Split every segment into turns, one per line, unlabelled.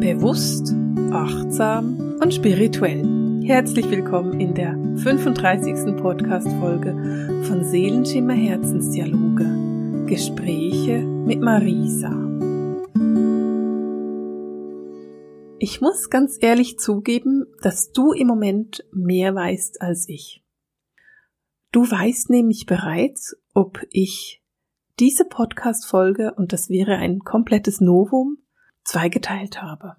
Bewusst, achtsam und spirituell. Herzlich willkommen in der 35. Podcast-Folge von Seelenschimmer Herzensdialoge. Gespräche mit Marisa. Ich muss ganz ehrlich zugeben, dass du im Moment mehr weißt als ich. Du weißt nämlich bereits, ob ich diese Podcast-Folge, und das wäre ein komplettes Novum, zweigeteilt habe.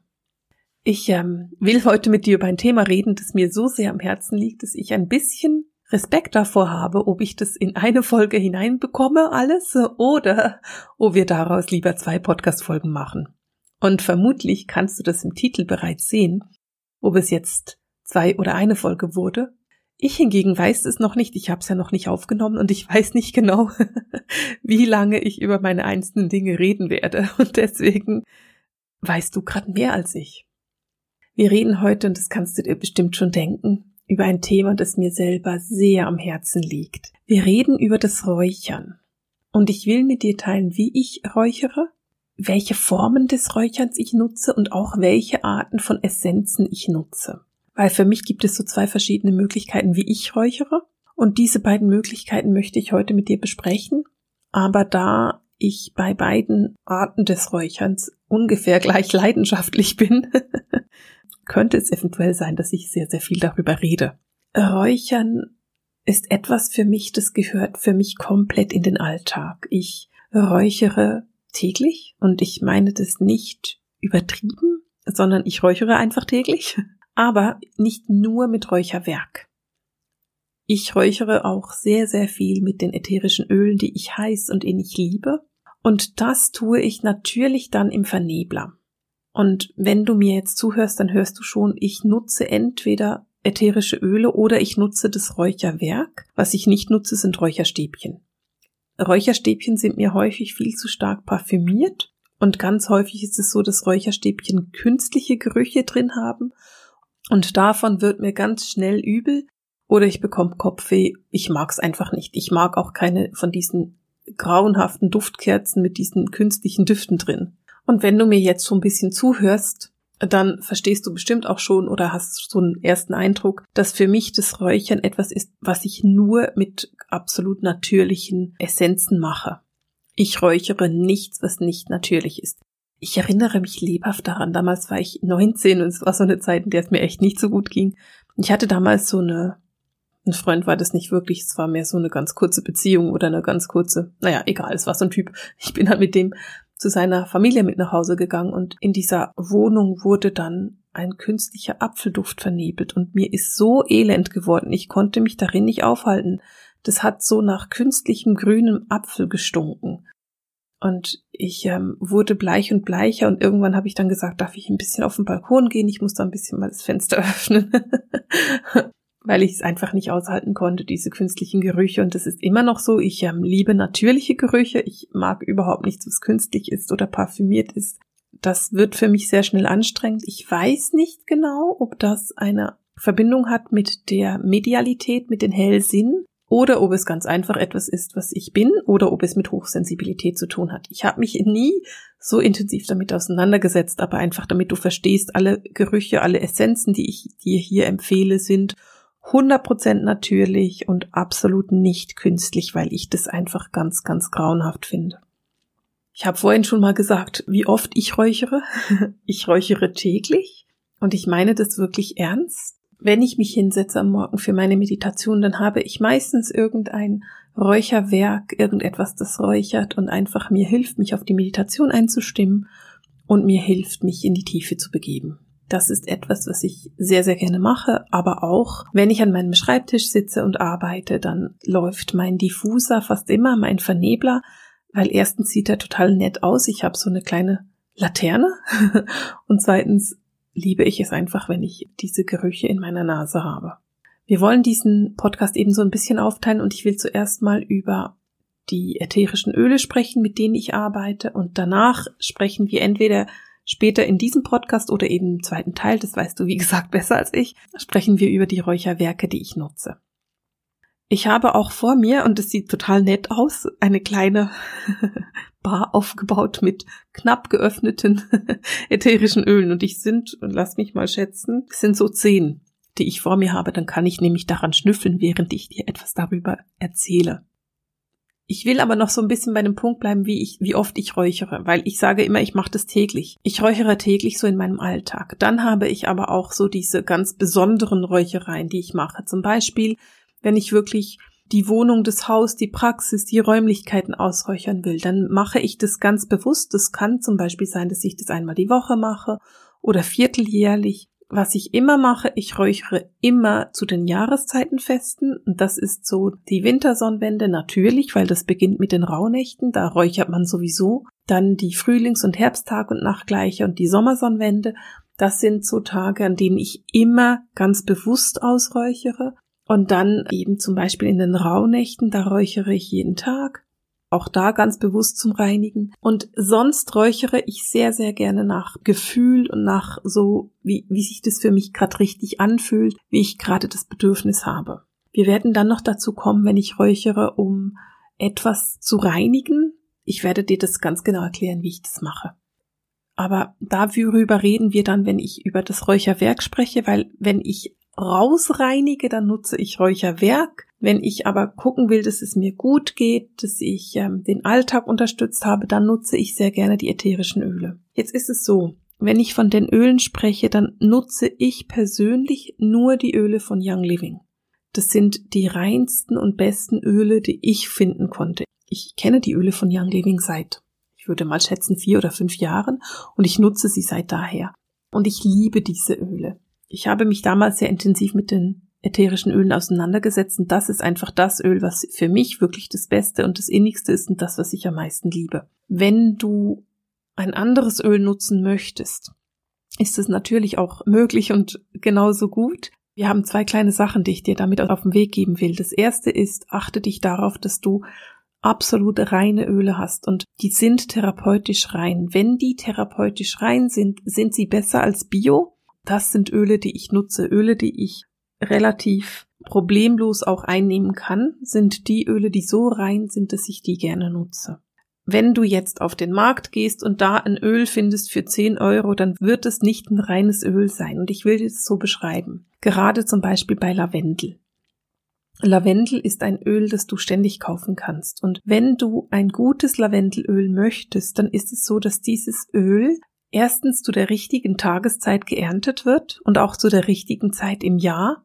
Ich ähm, will heute mit dir über ein Thema reden, das mir so sehr am Herzen liegt, dass ich ein bisschen Respekt davor habe, ob ich das in eine Folge hineinbekomme, alles, oder ob wir daraus lieber zwei Podcast-Folgen machen. Und vermutlich kannst du das im Titel bereits sehen, ob es jetzt zwei oder eine Folge wurde. Ich hingegen weiß es noch nicht, ich habe es ja noch nicht aufgenommen und ich weiß nicht genau, wie lange ich über meine einzelnen Dinge reden werde. Und deswegen weißt du gerade mehr als ich. Wir reden heute, und das kannst du dir bestimmt schon denken, über ein Thema, das mir selber sehr am Herzen liegt. Wir reden über das Räuchern. Und ich will mit dir teilen, wie ich räuchere, welche Formen des Räucherns ich nutze und auch welche Arten von Essenzen ich nutze. Weil für mich gibt es so zwei verschiedene Möglichkeiten, wie ich räuchere. Und diese beiden Möglichkeiten möchte ich heute mit dir besprechen. Aber da ich bei beiden Arten des Räucherns ungefähr gleich leidenschaftlich bin, könnte es eventuell sein, dass ich sehr, sehr viel darüber rede. Räuchern ist etwas für mich, das gehört für mich komplett in den Alltag. Ich räuchere täglich und ich meine das nicht übertrieben, sondern ich räuchere einfach täglich, aber nicht nur mit Räucherwerk. Ich räuchere auch sehr, sehr viel mit den ätherischen Ölen, die ich heiß und innig liebe. Und das tue ich natürlich dann im Vernebler. Und wenn du mir jetzt zuhörst, dann hörst du schon, ich nutze entweder ätherische Öle oder ich nutze das Räucherwerk. Was ich nicht nutze, sind Räucherstäbchen. Räucherstäbchen sind mir häufig viel zu stark parfümiert und ganz häufig ist es so, dass Räucherstäbchen künstliche Gerüche drin haben und davon wird mir ganz schnell übel oder ich bekomme Kopfweh. Ich mag es einfach nicht. Ich mag auch keine von diesen grauenhaften Duftkerzen mit diesen künstlichen Düften drin. Und wenn du mir jetzt so ein bisschen zuhörst, dann verstehst du bestimmt auch schon oder hast so einen ersten Eindruck, dass für mich das Räuchern etwas ist, was ich nur mit absolut natürlichen Essenzen mache. Ich räuchere nichts, was nicht natürlich ist. Ich erinnere mich lebhaft daran. Damals war ich 19 und es war so eine Zeit, in der es mir echt nicht so gut ging. Ich hatte damals so eine ein Freund war das nicht wirklich, es war mehr so eine ganz kurze Beziehung oder eine ganz kurze, naja, egal, es war so ein Typ. Ich bin halt mit dem zu seiner Familie mit nach Hause gegangen und in dieser Wohnung wurde dann ein künstlicher Apfelduft vernebelt und mir ist so elend geworden, ich konnte mich darin nicht aufhalten. Das hat so nach künstlichem grünem Apfel gestunken. Und ich ähm, wurde bleich und bleicher und irgendwann habe ich dann gesagt, darf ich ein bisschen auf den Balkon gehen? Ich muss da ein bisschen mal das Fenster öffnen weil ich es einfach nicht aushalten konnte, diese künstlichen Gerüche. Und das ist immer noch so. Ich ähm, liebe natürliche Gerüche. Ich mag überhaupt nichts, was künstlich ist oder parfümiert ist. Das wird für mich sehr schnell anstrengend. Ich weiß nicht genau, ob das eine Verbindung hat mit der Medialität, mit den Hellsinn oder ob es ganz einfach etwas ist, was ich bin oder ob es mit Hochsensibilität zu tun hat. Ich habe mich nie so intensiv damit auseinandergesetzt, aber einfach damit du verstehst, alle Gerüche, alle Essenzen, die ich dir hier empfehle, sind 100% natürlich und absolut nicht künstlich, weil ich das einfach ganz, ganz grauenhaft finde. Ich habe vorhin schon mal gesagt, wie oft ich räuchere. Ich räuchere täglich und ich meine das wirklich ernst. Wenn ich mich hinsetze am Morgen für meine Meditation, dann habe ich meistens irgendein Räucherwerk, irgendetwas, das räuchert und einfach mir hilft, mich auf die Meditation einzustimmen und mir hilft, mich in die Tiefe zu begeben. Das ist etwas, was ich sehr, sehr gerne mache, aber auch, wenn ich an meinem Schreibtisch sitze und arbeite, dann läuft mein Diffuser fast immer, mein Vernebler, weil erstens sieht er total nett aus. Ich habe so eine kleine Laterne und zweitens liebe ich es einfach, wenn ich diese Gerüche in meiner Nase habe. Wir wollen diesen Podcast eben so ein bisschen aufteilen und ich will zuerst mal über die ätherischen Öle sprechen, mit denen ich arbeite und danach sprechen wir entweder Später in diesem Podcast oder eben im zweiten Teil, das weißt du wie gesagt besser als ich, sprechen wir über die Räucherwerke, die ich nutze. Ich habe auch vor mir, und es sieht total nett aus, eine kleine Bar aufgebaut mit knapp geöffneten ätherischen Ölen. Und ich sind, lass mich mal schätzen, sind so zehn, die ich vor mir habe. Dann kann ich nämlich daran schnüffeln, während ich dir etwas darüber erzähle. Ich will aber noch so ein bisschen bei dem Punkt bleiben, wie ich, wie oft ich räuchere, weil ich sage immer, ich mache das täglich. Ich räuchere täglich so in meinem Alltag. Dann habe ich aber auch so diese ganz besonderen Räuchereien, die ich mache. Zum Beispiel, wenn ich wirklich die Wohnung, das Haus, die Praxis, die Räumlichkeiten ausräuchern will, dann mache ich das ganz bewusst. Das kann zum Beispiel sein, dass ich das einmal die Woche mache oder vierteljährlich. Was ich immer mache, ich räuchere immer zu den Jahreszeitenfesten und das ist so die Wintersonnenwende natürlich, weil das beginnt mit den Rauhnächten, da räuchert man sowieso. Dann die Frühlings- und Herbsttag und Nachtgleiche und die Sommersonnenwende. Das sind so Tage, an denen ich immer ganz bewusst ausräuchere. Und dann eben zum Beispiel in den Rauhnächten, da räuchere ich jeden Tag. Auch da ganz bewusst zum Reinigen. Und sonst räuchere ich sehr, sehr gerne nach Gefühl und nach so, wie, wie sich das für mich gerade richtig anfühlt, wie ich gerade das Bedürfnis habe. Wir werden dann noch dazu kommen, wenn ich räuchere, um etwas zu reinigen. Ich werde dir das ganz genau erklären, wie ich das mache. Aber darüber reden wir dann, wenn ich über das Räucherwerk spreche, weil wenn ich rausreinige, dann nutze ich Räucherwerk. Wenn ich aber gucken will, dass es mir gut geht, dass ich ähm, den Alltag unterstützt habe, dann nutze ich sehr gerne die ätherischen Öle. Jetzt ist es so, wenn ich von den Ölen spreche, dann nutze ich persönlich nur die Öle von Young Living. Das sind die reinsten und besten Öle, die ich finden konnte. Ich kenne die Öle von Young Living seit, ich würde mal schätzen, vier oder fünf Jahren und ich nutze sie seit daher. Und ich liebe diese Öle. Ich habe mich damals sehr intensiv mit den ätherischen Ölen auseinandergesetzt und das ist einfach das Öl, was für mich wirklich das Beste und das innigste ist und das, was ich am meisten liebe. Wenn du ein anderes Öl nutzen möchtest, ist es natürlich auch möglich und genauso gut. Wir haben zwei kleine Sachen, die ich dir damit auf den Weg geben will. Das erste ist, achte dich darauf, dass du absolut reine Öle hast und die sind therapeutisch rein. Wenn die therapeutisch rein sind, sind sie besser als Bio, das sind Öle, die ich nutze. Öle, die ich relativ problemlos auch einnehmen kann, sind die Öle, die so rein sind, dass ich die gerne nutze. Wenn du jetzt auf den Markt gehst und da ein Öl findest für 10 Euro, dann wird es nicht ein reines Öl sein. Und ich will das so beschreiben. Gerade zum Beispiel bei Lavendel. Lavendel ist ein Öl, das du ständig kaufen kannst. Und wenn du ein gutes Lavendelöl möchtest, dann ist es so, dass dieses Öl erstens zu der richtigen Tageszeit geerntet wird und auch zu der richtigen Zeit im Jahr.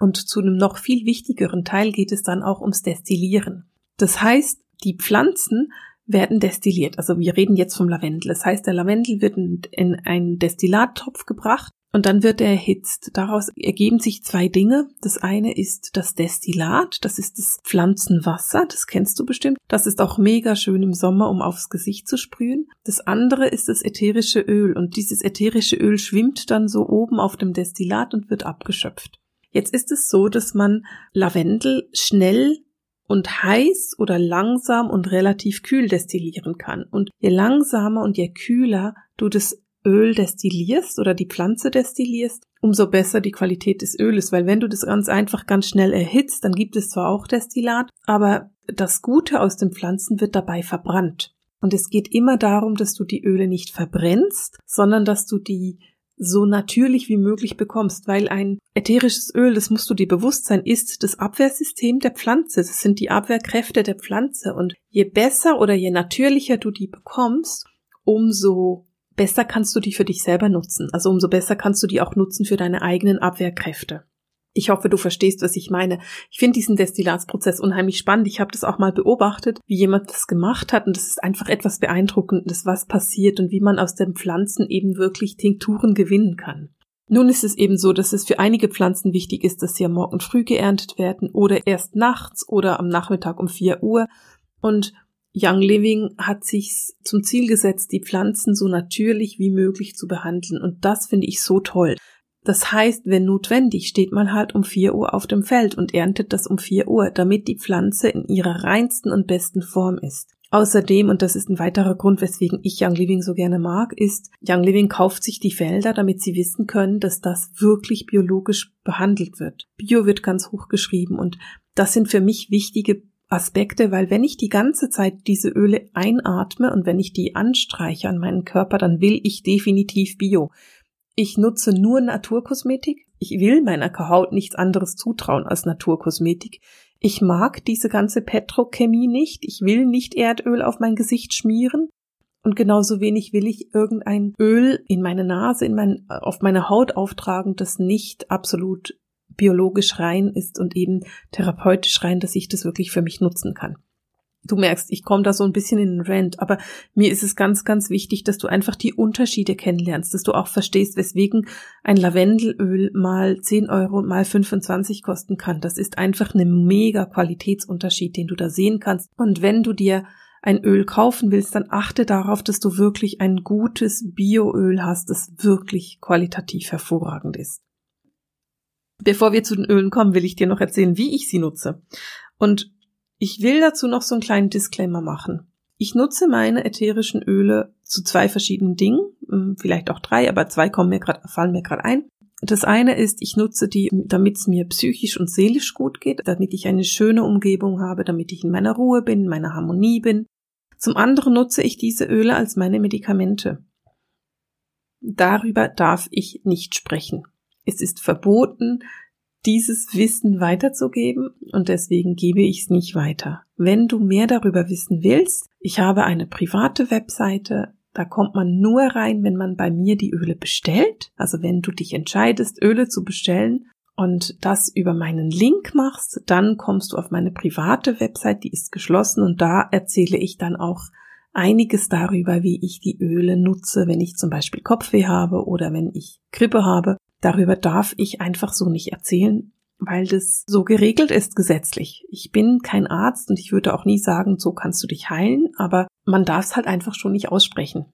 Und zu einem noch viel wichtigeren Teil geht es dann auch ums Destillieren. Das heißt, die Pflanzen werden destilliert. Also wir reden jetzt vom Lavendel. Das heißt, der Lavendel wird in einen Destillattopf gebracht und dann wird er erhitzt. Daraus ergeben sich zwei Dinge. Das eine ist das Destillat, das ist das Pflanzenwasser, das kennst du bestimmt. Das ist auch mega schön im Sommer, um aufs Gesicht zu sprühen. Das andere ist das ätherische Öl und dieses ätherische Öl schwimmt dann so oben auf dem Destillat und wird abgeschöpft. Jetzt ist es so, dass man Lavendel schnell und heiß oder langsam und relativ kühl destillieren kann. Und je langsamer und je kühler du das Öl destillierst oder die Pflanze destillierst, umso besser die Qualität des Öles, weil wenn du das ganz einfach ganz schnell erhitzt, dann gibt es zwar auch Destillat, aber das Gute aus den Pflanzen wird dabei verbrannt. Und es geht immer darum, dass du die Öle nicht verbrennst, sondern dass du die so natürlich wie möglich bekommst, weil ein ätherisches Öl, das musst du dir bewusst sein, ist das Abwehrsystem der Pflanze. Das sind die Abwehrkräfte der Pflanze. Und je besser oder je natürlicher du die bekommst, umso besser kannst du die für dich selber nutzen. Also umso besser kannst du die auch nutzen für deine eigenen Abwehrkräfte. Ich hoffe, du verstehst, was ich meine. Ich finde diesen Destillatsprozess unheimlich spannend. Ich habe das auch mal beobachtet, wie jemand das gemacht hat und das ist einfach etwas beeindruckendes, was passiert und wie man aus den Pflanzen eben wirklich Tinkturen gewinnen kann. Nun ist es eben so, dass es für einige Pflanzen wichtig ist, dass sie am Morgen früh geerntet werden oder erst nachts oder am Nachmittag um 4 Uhr. Und Young Living hat sich zum Ziel gesetzt, die Pflanzen so natürlich wie möglich zu behandeln. Und das finde ich so toll. Das heißt, wenn notwendig, steht man halt um 4 Uhr auf dem Feld und erntet das um 4 Uhr, damit die Pflanze in ihrer reinsten und besten Form ist. Außerdem, und das ist ein weiterer Grund, weswegen ich Young Living so gerne mag, ist, Young Living kauft sich die Felder, damit sie wissen können, dass das wirklich biologisch behandelt wird. Bio wird ganz hoch geschrieben und das sind für mich wichtige Aspekte, weil wenn ich die ganze Zeit diese Öle einatme und wenn ich die anstreiche an meinen Körper, dann will ich definitiv Bio. Ich nutze nur Naturkosmetik. Ich will meiner Haut nichts anderes zutrauen als Naturkosmetik. Ich mag diese ganze Petrochemie nicht. Ich will nicht Erdöl auf mein Gesicht schmieren. Und genauso wenig will ich irgendein Öl in meine Nase, in mein, auf meine Haut auftragen, das nicht absolut biologisch rein ist und eben therapeutisch rein, dass ich das wirklich für mich nutzen kann. Du merkst, ich komme da so ein bisschen in den Rant, aber mir ist es ganz, ganz wichtig, dass du einfach die Unterschiede kennenlernst, dass du auch verstehst, weswegen ein Lavendelöl mal 10 Euro mal 25 kosten kann. Das ist einfach ein mega Qualitätsunterschied, den du da sehen kannst. Und wenn du dir ein Öl kaufen willst, dann achte darauf, dass du wirklich ein gutes Bioöl hast, das wirklich qualitativ hervorragend ist. Bevor wir zu den Ölen kommen, will ich dir noch erzählen, wie ich sie nutze. Und ich will dazu noch so einen kleinen Disclaimer machen. Ich nutze meine ätherischen Öle zu zwei verschiedenen Dingen, hm, vielleicht auch drei, aber zwei kommen mir grad, fallen mir gerade ein. Das eine ist, ich nutze die, damit es mir psychisch und seelisch gut geht, damit ich eine schöne Umgebung habe, damit ich in meiner Ruhe bin, in meiner Harmonie bin. Zum anderen nutze ich diese Öle als meine Medikamente. Darüber darf ich nicht sprechen. Es ist verboten, dieses Wissen weiterzugeben und deswegen gebe ich es nicht weiter. Wenn du mehr darüber wissen willst, ich habe eine private Webseite, da kommt man nur rein, wenn man bei mir die Öle bestellt. Also wenn du dich entscheidest, Öle zu bestellen und das über meinen Link machst, dann kommst du auf meine private Website, die ist geschlossen und da erzähle ich dann auch einiges darüber, wie ich die Öle nutze, wenn ich zum Beispiel Kopfweh habe oder wenn ich Grippe habe Darüber darf ich einfach so nicht erzählen, weil das so geregelt ist gesetzlich. Ich bin kein Arzt und ich würde auch nie sagen, so kannst du dich heilen, aber man darf es halt einfach schon nicht aussprechen.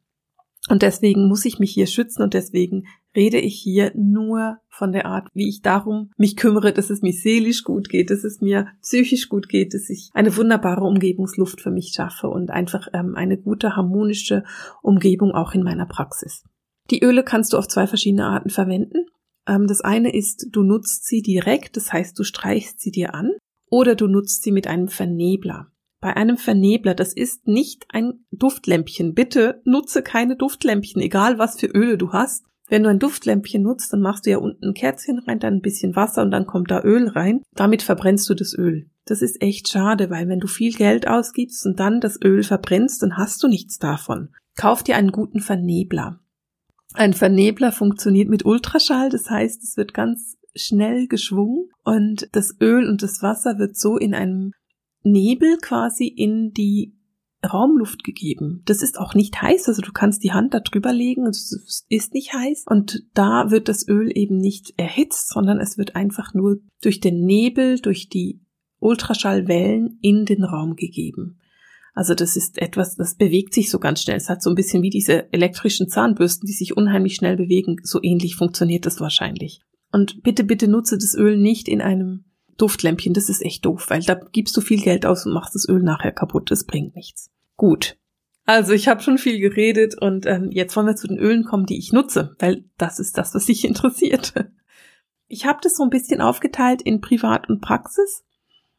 Und deswegen muss ich mich hier schützen und deswegen rede ich hier nur von der Art, wie ich darum mich kümmere, dass es mir seelisch gut geht, dass es mir psychisch gut geht, dass ich eine wunderbare Umgebungsluft für mich schaffe und einfach ähm, eine gute harmonische Umgebung auch in meiner Praxis. Die Öle kannst du auf zwei verschiedene Arten verwenden. Ähm, das eine ist, du nutzt sie direkt, das heißt, du streichst sie dir an, oder du nutzt sie mit einem Vernebler. Bei einem Vernebler, das ist nicht ein Duftlämpchen. Bitte nutze keine Duftlämpchen, egal was für Öle du hast. Wenn du ein Duftlämpchen nutzt, dann machst du ja unten ein Kerzchen rein, dann ein bisschen Wasser und dann kommt da Öl rein. Damit verbrennst du das Öl. Das ist echt schade, weil wenn du viel Geld ausgibst und dann das Öl verbrennst, dann hast du nichts davon. Kauf dir einen guten Vernebler. Ein Vernebler funktioniert mit Ultraschall, das heißt, es wird ganz schnell geschwungen und das Öl und das Wasser wird so in einem Nebel quasi in die Raumluft gegeben. Das ist auch nicht heiß, also du kannst die Hand da drüber legen, es ist nicht heiß und da wird das Öl eben nicht erhitzt, sondern es wird einfach nur durch den Nebel, durch die Ultraschallwellen in den Raum gegeben. Also das ist etwas, das bewegt sich so ganz schnell. Es hat so ein bisschen wie diese elektrischen Zahnbürsten, die sich unheimlich schnell bewegen. So ähnlich funktioniert das wahrscheinlich. Und bitte, bitte nutze das Öl nicht in einem Duftlämpchen. Das ist echt doof, weil da gibst du viel Geld aus und machst das Öl nachher kaputt. Das bringt nichts. Gut. Also ich habe schon viel geredet und ähm, jetzt wollen wir zu den Ölen kommen, die ich nutze, weil das ist das, was sich interessiert. Ich habe das so ein bisschen aufgeteilt in Privat und Praxis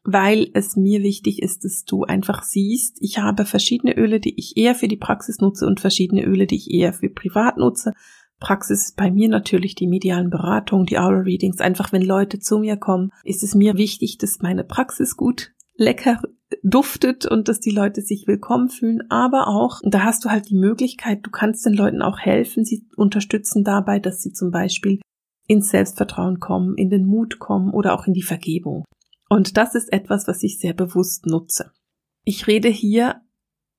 weil es mir wichtig ist, dass du einfach siehst, ich habe verschiedene Öle, die ich eher für die Praxis nutze und verschiedene Öle, die ich eher für privat nutze. Praxis ist bei mir natürlich die medialen Beratungen, die Aura Readings. Einfach wenn Leute zu mir kommen, ist es mir wichtig, dass meine Praxis gut lecker duftet und dass die Leute sich willkommen fühlen, aber auch, da hast du halt die Möglichkeit, du kannst den Leuten auch helfen, sie unterstützen dabei, dass sie zum Beispiel ins Selbstvertrauen kommen, in den Mut kommen oder auch in die Vergebung. Und das ist etwas, was ich sehr bewusst nutze. Ich rede hier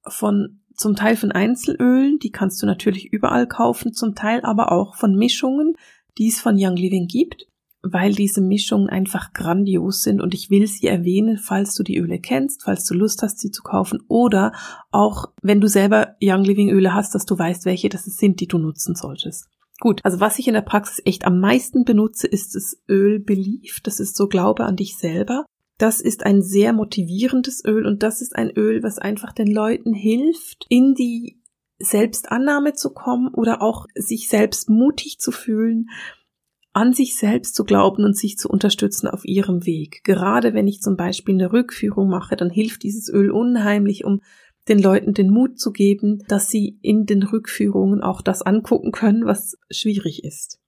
von zum Teil von Einzelölen, die kannst du natürlich überall kaufen, zum Teil aber auch von Mischungen, die es von Young Living gibt, weil diese Mischungen einfach grandios sind und ich will sie erwähnen, falls du die Öle kennst, falls du Lust hast, sie zu kaufen oder auch wenn du selber Young Living Öle hast, dass du weißt, welche das sind, die du nutzen solltest. Gut, also was ich in der Praxis echt am meisten benutze, ist das Öl Belief. Das ist so Glaube an dich selber. Das ist ein sehr motivierendes Öl und das ist ein Öl, was einfach den Leuten hilft, in die Selbstannahme zu kommen oder auch sich selbst mutig zu fühlen, an sich selbst zu glauben und sich zu unterstützen auf ihrem Weg. Gerade wenn ich zum Beispiel eine Rückführung mache, dann hilft dieses Öl unheimlich, um den Leuten den Mut zu geben, dass sie in den Rückführungen auch das angucken können, was schwierig ist.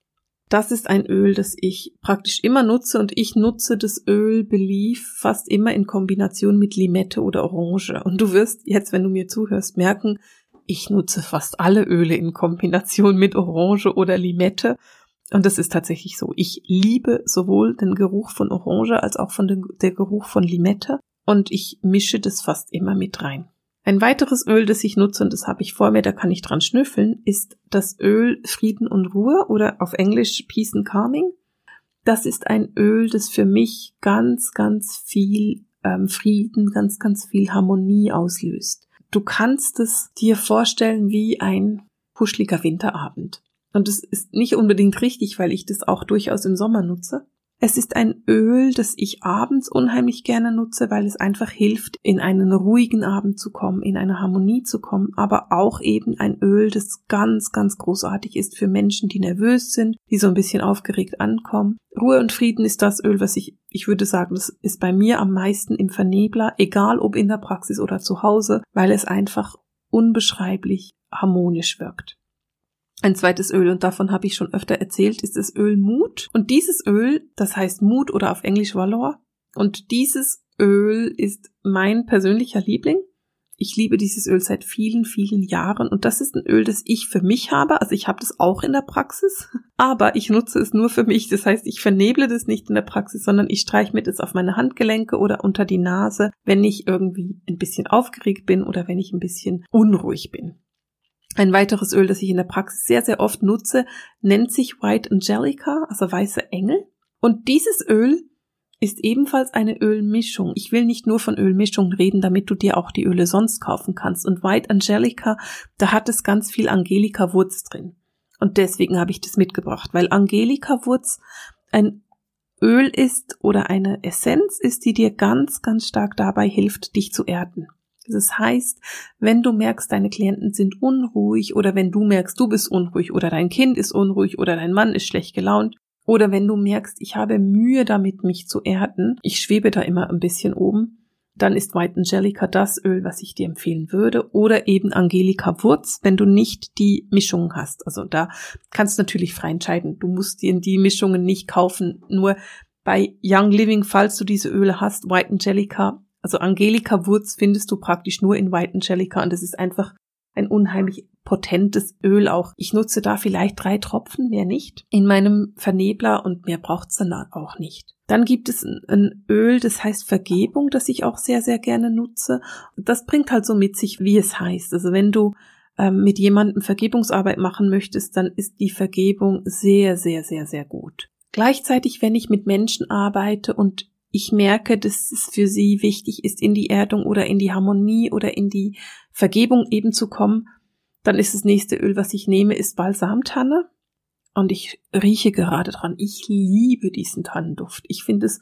Das ist ein Öl, das ich praktisch immer nutze und ich nutze das Öl Belief fast immer in Kombination mit Limette oder Orange. Und du wirst jetzt, wenn du mir zuhörst, merken, ich nutze fast alle Öle in Kombination mit Orange oder Limette. Und das ist tatsächlich so. Ich liebe sowohl den Geruch von Orange als auch von den, der Geruch von Limette. Und ich mische das fast immer mit rein. Ein weiteres Öl, das ich nutze, und das habe ich vor mir, da kann ich dran schnüffeln, ist das Öl Frieden und Ruhe oder auf Englisch Peace and Calming. Das ist ein Öl, das für mich ganz, ganz viel ähm, Frieden, ganz, ganz viel Harmonie auslöst. Du kannst es dir vorstellen wie ein puschliger Winterabend. Und es ist nicht unbedingt richtig, weil ich das auch durchaus im Sommer nutze. Es ist ein Öl, das ich abends unheimlich gerne nutze, weil es einfach hilft, in einen ruhigen Abend zu kommen, in eine Harmonie zu kommen, aber auch eben ein Öl, das ganz, ganz großartig ist für Menschen, die nervös sind, die so ein bisschen aufgeregt ankommen. Ruhe und Frieden ist das Öl, was ich, ich würde sagen, das ist bei mir am meisten im Vernebler, egal ob in der Praxis oder zu Hause, weil es einfach unbeschreiblich harmonisch wirkt. Ein zweites Öl, und davon habe ich schon öfter erzählt, ist das Öl Mut. Und dieses Öl, das heißt Mut oder auf Englisch Valor. Und dieses Öl ist mein persönlicher Liebling. Ich liebe dieses Öl seit vielen, vielen Jahren und das ist ein Öl, das ich für mich habe. Also ich habe das auch in der Praxis, aber ich nutze es nur für mich. Das heißt, ich verneble das nicht in der Praxis, sondern ich streiche mir das auf meine Handgelenke oder unter die Nase, wenn ich irgendwie ein bisschen aufgeregt bin oder wenn ich ein bisschen unruhig bin. Ein weiteres Öl, das ich in der Praxis sehr, sehr oft nutze, nennt sich White Angelica, also weiße Engel. Und dieses Öl ist ebenfalls eine Ölmischung. Ich will nicht nur von Ölmischungen reden, damit du dir auch die Öle sonst kaufen kannst. Und White Angelica, da hat es ganz viel Angelika-Wurz drin. Und deswegen habe ich das mitgebracht, weil Angelika-Wurz ein Öl ist oder eine Essenz ist, die dir ganz, ganz stark dabei hilft, dich zu erden. Das heißt, wenn du merkst, deine Klienten sind unruhig oder wenn du merkst, du bist unruhig oder dein Kind ist unruhig oder dein Mann ist schlecht gelaunt oder wenn du merkst, ich habe Mühe damit, mich zu erden, ich schwebe da immer ein bisschen oben, dann ist White Angelica das Öl, was ich dir empfehlen würde. Oder eben Angelika Wurz, wenn du nicht die Mischungen hast. Also da kannst du natürlich frei entscheiden. Du musst dir die Mischungen nicht kaufen. Nur bei Young Living, falls du diese Öle hast, White Angelica also Angelika Wurz findest du praktisch nur in White Angelica und es ist einfach ein unheimlich potentes Öl auch. Ich nutze da vielleicht drei Tropfen, mehr nicht, in meinem Vernebler und mehr braucht's dann auch nicht. Dann gibt es ein Öl, das heißt Vergebung, das ich auch sehr, sehr gerne nutze. Das bringt halt so mit sich, wie es heißt. Also wenn du ähm, mit jemandem Vergebungsarbeit machen möchtest, dann ist die Vergebung sehr, sehr, sehr, sehr gut. Gleichzeitig, wenn ich mit Menschen arbeite und ich merke, dass es für sie wichtig ist, in die Erdung oder in die Harmonie oder in die Vergebung eben zu kommen, dann ist das nächste Öl, was ich nehme, ist Balsamtanne. Und ich rieche gerade dran. Ich liebe diesen Tannenduft. Ich finde es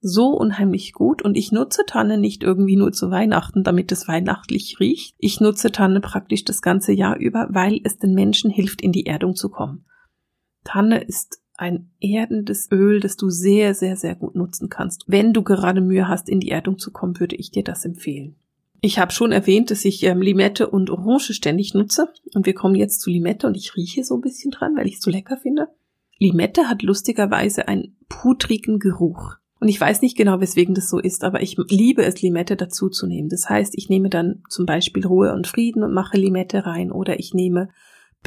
so unheimlich gut und ich nutze Tanne nicht irgendwie nur zu Weihnachten, damit es weihnachtlich riecht. Ich nutze Tanne praktisch das ganze Jahr über, weil es den Menschen hilft, in die Erdung zu kommen. Tanne ist ein erdendes Öl, das du sehr, sehr, sehr gut nutzen kannst. Wenn du gerade Mühe hast, in die Erdung zu kommen, würde ich dir das empfehlen. Ich habe schon erwähnt, dass ich ähm, Limette und Orange ständig nutze. Und wir kommen jetzt zu Limette und ich rieche so ein bisschen dran, weil ich es so lecker finde. Limette hat lustigerweise einen pudrigen Geruch. Und ich weiß nicht genau, weswegen das so ist, aber ich liebe es, Limette dazu zu nehmen. Das heißt, ich nehme dann zum Beispiel Ruhe und Frieden und mache Limette rein oder ich nehme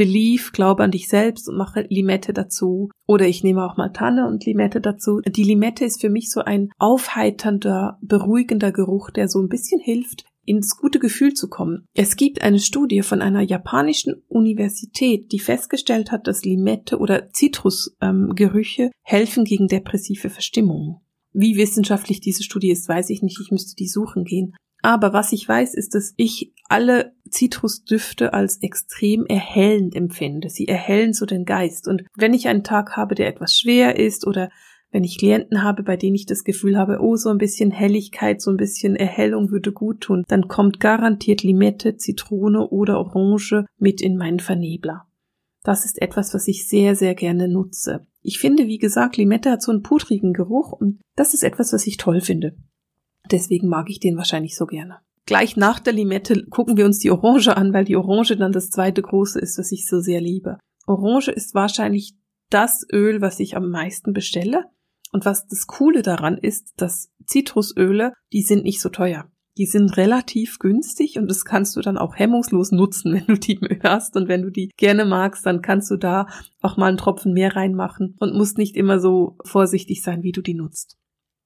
Belief, glaube an dich selbst und mache Limette dazu. Oder ich nehme auch mal Tanne und Limette dazu. Die Limette ist für mich so ein aufheiternder, beruhigender Geruch, der so ein bisschen hilft, ins gute Gefühl zu kommen. Es gibt eine Studie von einer japanischen Universität, die festgestellt hat, dass Limette oder Zitrusgerüche ähm, helfen gegen depressive Verstimmungen. Wie wissenschaftlich diese Studie ist, weiß ich nicht. Ich müsste die suchen gehen. Aber was ich weiß, ist, dass ich alle Zitrusdüfte als extrem erhellend empfinde. Sie erhellen so den Geist. Und wenn ich einen Tag habe, der etwas schwer ist oder wenn ich Klienten habe, bei denen ich das Gefühl habe, oh, so ein bisschen Helligkeit, so ein bisschen Erhellung würde gut tun, dann kommt garantiert Limette, Zitrone oder Orange mit in meinen Vernebler. Das ist etwas, was ich sehr, sehr gerne nutze. Ich finde, wie gesagt, Limette hat so einen pudrigen Geruch und das ist etwas, was ich toll finde. Deswegen mag ich den wahrscheinlich so gerne. Gleich nach der Limette gucken wir uns die Orange an, weil die Orange dann das zweite große ist, was ich so sehr liebe. Orange ist wahrscheinlich das Öl, was ich am meisten bestelle. Und was das Coole daran ist, dass Zitrusöle, die sind nicht so teuer. Die sind relativ günstig und das kannst du dann auch hemmungslos nutzen, wenn du die hast und wenn du die gerne magst, dann kannst du da auch mal einen Tropfen mehr reinmachen und musst nicht immer so vorsichtig sein, wie du die nutzt.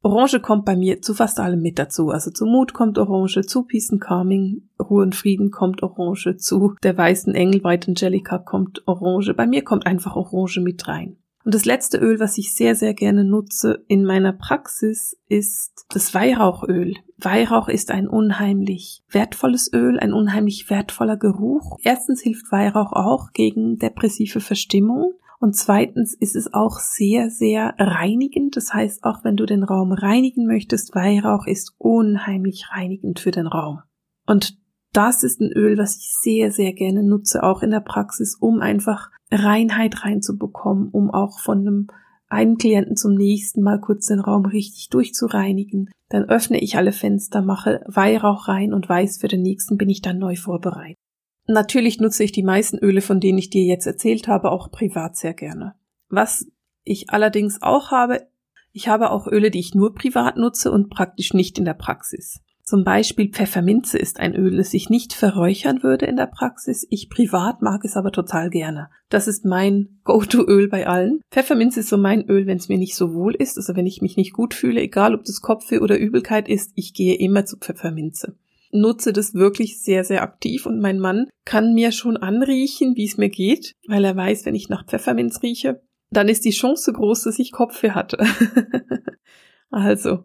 Orange kommt bei mir zu fast allem mit dazu. Also zu Mut kommt Orange, zu Peace and Calming, Ruhe und Frieden kommt Orange, zu der weißen Engel White Angelica kommt Orange. Bei mir kommt einfach Orange mit rein. Und das letzte Öl, was ich sehr, sehr gerne nutze in meiner Praxis, ist das Weihrauchöl. Weihrauch ist ein unheimlich wertvolles Öl, ein unheimlich wertvoller Geruch. Erstens hilft Weihrauch auch gegen depressive Verstimmung. Und zweitens ist es auch sehr, sehr reinigend. Das heißt, auch wenn du den Raum reinigen möchtest, Weihrauch ist unheimlich reinigend für den Raum. Und das ist ein Öl, was ich sehr, sehr gerne nutze, auch in der Praxis, um einfach Reinheit reinzubekommen, um auch von einem einen Klienten zum nächsten mal kurz den Raum richtig durchzureinigen. Dann öffne ich alle Fenster, mache Weihrauch rein und weiß, für den nächsten bin ich dann neu vorbereitet. Natürlich nutze ich die meisten Öle, von denen ich dir jetzt erzählt habe, auch privat sehr gerne. Was ich allerdings auch habe, ich habe auch Öle, die ich nur privat nutze und praktisch nicht in der Praxis. Zum Beispiel Pfefferminze ist ein Öl, das ich nicht verräuchern würde in der Praxis. Ich privat mag es aber total gerne. Das ist mein Go-To-Öl bei allen. Pfefferminze ist so mein Öl, wenn es mir nicht so wohl ist, also wenn ich mich nicht gut fühle, egal ob das Kopfweh oder Übelkeit ist, ich gehe immer zu Pfefferminze nutze das wirklich sehr, sehr aktiv und mein Mann kann mir schon anriechen, wie es mir geht, weil er weiß, wenn ich nach Pfefferminz rieche, dann ist die Chance groß, dass ich Kopfweh hatte. also,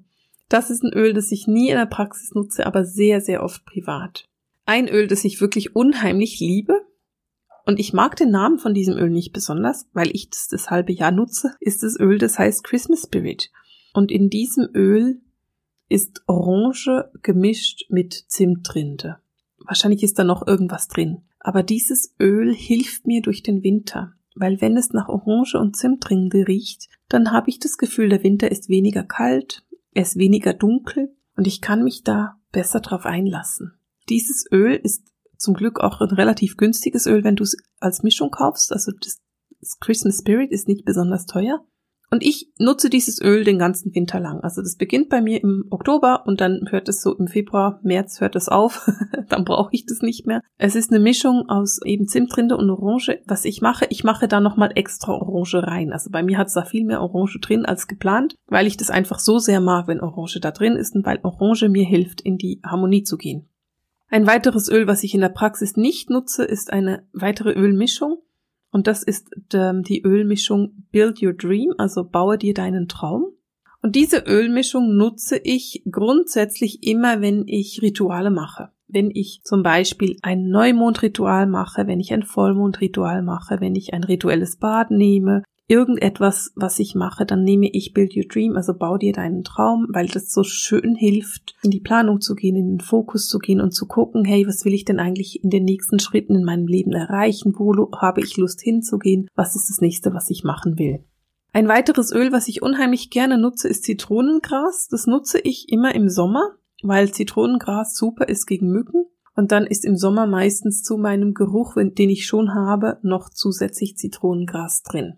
das ist ein Öl, das ich nie in der Praxis nutze, aber sehr, sehr oft privat. Ein Öl, das ich wirklich unheimlich liebe, und ich mag den Namen von diesem Öl nicht besonders, weil ich das das halbe Jahr nutze, ist das Öl, das heißt Christmas Spirit. Und in diesem Öl ist Orange gemischt mit Zimtrinde. Wahrscheinlich ist da noch irgendwas drin. Aber dieses Öl hilft mir durch den Winter, weil wenn es nach Orange und Zimtrinde riecht, dann habe ich das Gefühl, der Winter ist weniger kalt, er ist weniger dunkel und ich kann mich da besser drauf einlassen. Dieses Öl ist zum Glück auch ein relativ günstiges Öl, wenn du es als Mischung kaufst. Also das Christmas Spirit ist nicht besonders teuer. Und ich nutze dieses Öl den ganzen Winter lang. Also das beginnt bei mir im Oktober und dann hört es so im Februar, März hört es auf. dann brauche ich das nicht mehr. Es ist eine Mischung aus eben Zimtrinde und Orange. Was ich mache, ich mache da nochmal extra Orange rein. Also bei mir hat es da viel mehr Orange drin als geplant, weil ich das einfach so sehr mag, wenn Orange da drin ist und weil Orange mir hilft, in die Harmonie zu gehen. Ein weiteres Öl, was ich in der Praxis nicht nutze, ist eine weitere Ölmischung. Und das ist ähm, die Ölmischung Build Your Dream, also baue dir deinen Traum. Und diese Ölmischung nutze ich grundsätzlich immer, wenn ich Rituale mache. Wenn ich zum Beispiel ein Neumondritual mache, wenn ich ein Vollmondritual mache, wenn ich ein rituelles Bad nehme, irgendetwas, was ich mache, dann nehme ich Build Your Dream, also bau dir deinen Traum, weil das so schön hilft, in die Planung zu gehen, in den Fokus zu gehen und zu gucken, hey, was will ich denn eigentlich in den nächsten Schritten in meinem Leben erreichen? Wo habe ich Lust hinzugehen? Was ist das nächste, was ich machen will? Ein weiteres Öl, was ich unheimlich gerne nutze, ist Zitronengras. Das nutze ich immer im Sommer, weil Zitronengras super ist gegen Mücken. Und dann ist im Sommer meistens zu meinem Geruch, den ich schon habe, noch zusätzlich Zitronengras drin.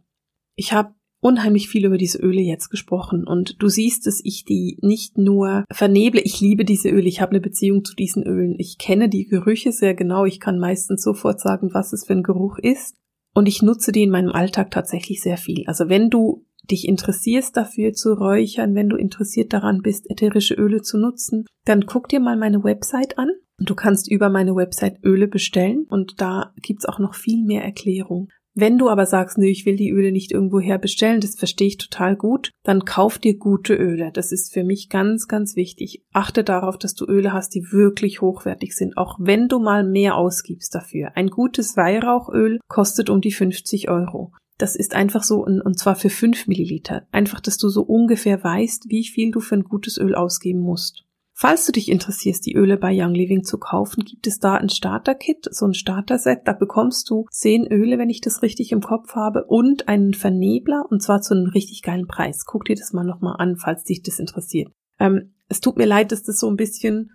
Ich habe unheimlich viel über diese Öle jetzt gesprochen und du siehst, dass ich die nicht nur verneble, ich liebe diese Öle, ich habe eine Beziehung zu diesen Ölen, ich kenne die Gerüche sehr genau, ich kann meistens sofort sagen, was es für ein Geruch ist und ich nutze die in meinem Alltag tatsächlich sehr viel. Also wenn du dich interessierst dafür zu räuchern, wenn du interessiert daran bist, ätherische Öle zu nutzen, dann guck dir mal meine Website an. Du kannst über meine Website Öle bestellen und da gibt's auch noch viel mehr Erklärung. Wenn du aber sagst, nö, ich will die Öle nicht irgendwo her bestellen, das verstehe ich total gut, dann kauf dir gute Öle. Das ist für mich ganz, ganz wichtig. Achte darauf, dass du Öle hast, die wirklich hochwertig sind, auch wenn du mal mehr ausgibst dafür. Ein gutes Weihrauchöl kostet um die 50 Euro. Das ist einfach so, und zwar für 5 Milliliter. Einfach, dass du so ungefähr weißt, wie viel du für ein gutes Öl ausgeben musst. Falls du dich interessierst, die Öle bei Young Living zu kaufen, gibt es da ein Starter-Kit, so ein Starter-Set. Da bekommst du zehn Öle, wenn ich das richtig im Kopf habe, und einen Vernebler, und zwar zu einem richtig geilen Preis. Guck dir das mal nochmal an, falls dich das interessiert. Ähm, es tut mir leid, dass das so ein bisschen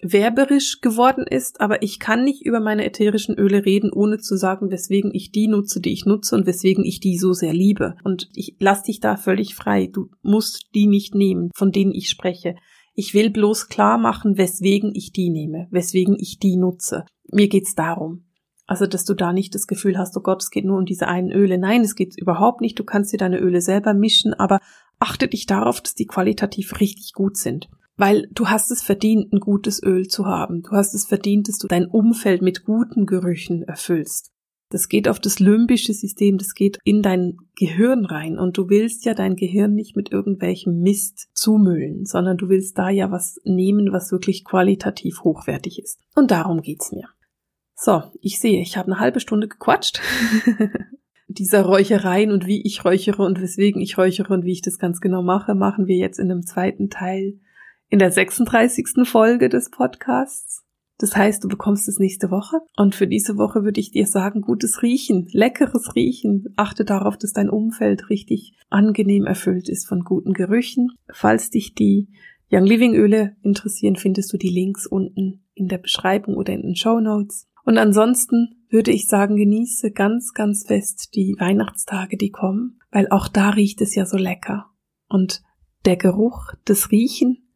werberisch geworden ist, aber ich kann nicht über meine ätherischen Öle reden, ohne zu sagen, weswegen ich die nutze, die ich nutze und weswegen ich die so sehr liebe. Und ich lass dich da völlig frei. Du musst die nicht nehmen, von denen ich spreche. Ich will bloß klar machen, weswegen ich die nehme, weswegen ich die nutze. Mir geht's darum. Also, dass du da nicht das Gefühl hast, oh Gott, es geht nur um diese einen Öle. Nein, es geht überhaupt nicht. Du kannst dir deine Öle selber mischen, aber achte dich darauf, dass die qualitativ richtig gut sind. Weil du hast es verdient, ein gutes Öl zu haben. Du hast es verdient, dass du dein Umfeld mit guten Gerüchen erfüllst. Das geht auf das limbische System, das geht in dein Gehirn rein und du willst ja dein Gehirn nicht mit irgendwelchem Mist zumüllen, sondern du willst da ja was nehmen, was wirklich qualitativ hochwertig ist. Und darum geht's mir. So, ich sehe, ich habe eine halbe Stunde gequatscht. Dieser Räuchereien und wie ich räuchere und weswegen ich räuchere und wie ich das ganz genau mache, machen wir jetzt in einem zweiten Teil in der 36. Folge des Podcasts. Das heißt, du bekommst es nächste Woche. Und für diese Woche würde ich dir sagen, gutes Riechen, leckeres Riechen. Achte darauf, dass dein Umfeld richtig angenehm erfüllt ist von guten Gerüchen. Falls dich die Young Living Öle interessieren, findest du die Links unten in der Beschreibung oder in den Show Notes. Und ansonsten würde ich sagen, genieße ganz, ganz fest die Weihnachtstage, die kommen, weil auch da riecht es ja so lecker. Und der Geruch, das Riechen,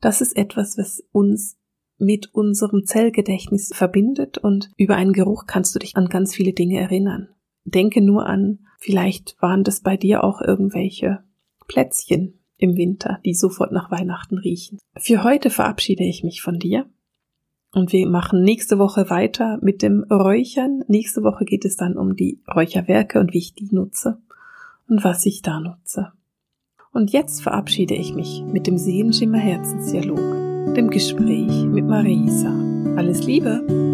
das ist etwas, was uns mit unserem Zellgedächtnis verbindet und über einen Geruch kannst du dich an ganz viele Dinge erinnern. Denke nur an, vielleicht waren das bei dir auch irgendwelche Plätzchen im Winter, die sofort nach Weihnachten riechen. Für heute verabschiede ich mich von dir und wir machen nächste Woche weiter mit dem Räuchern. Nächste Woche geht es dann um die Räucherwerke und wie ich die nutze und was ich da nutze. Und jetzt verabschiede ich mich mit dem Seelenschimmer Herzensdialog dem Gespräch mit Marisa. Alles Liebe!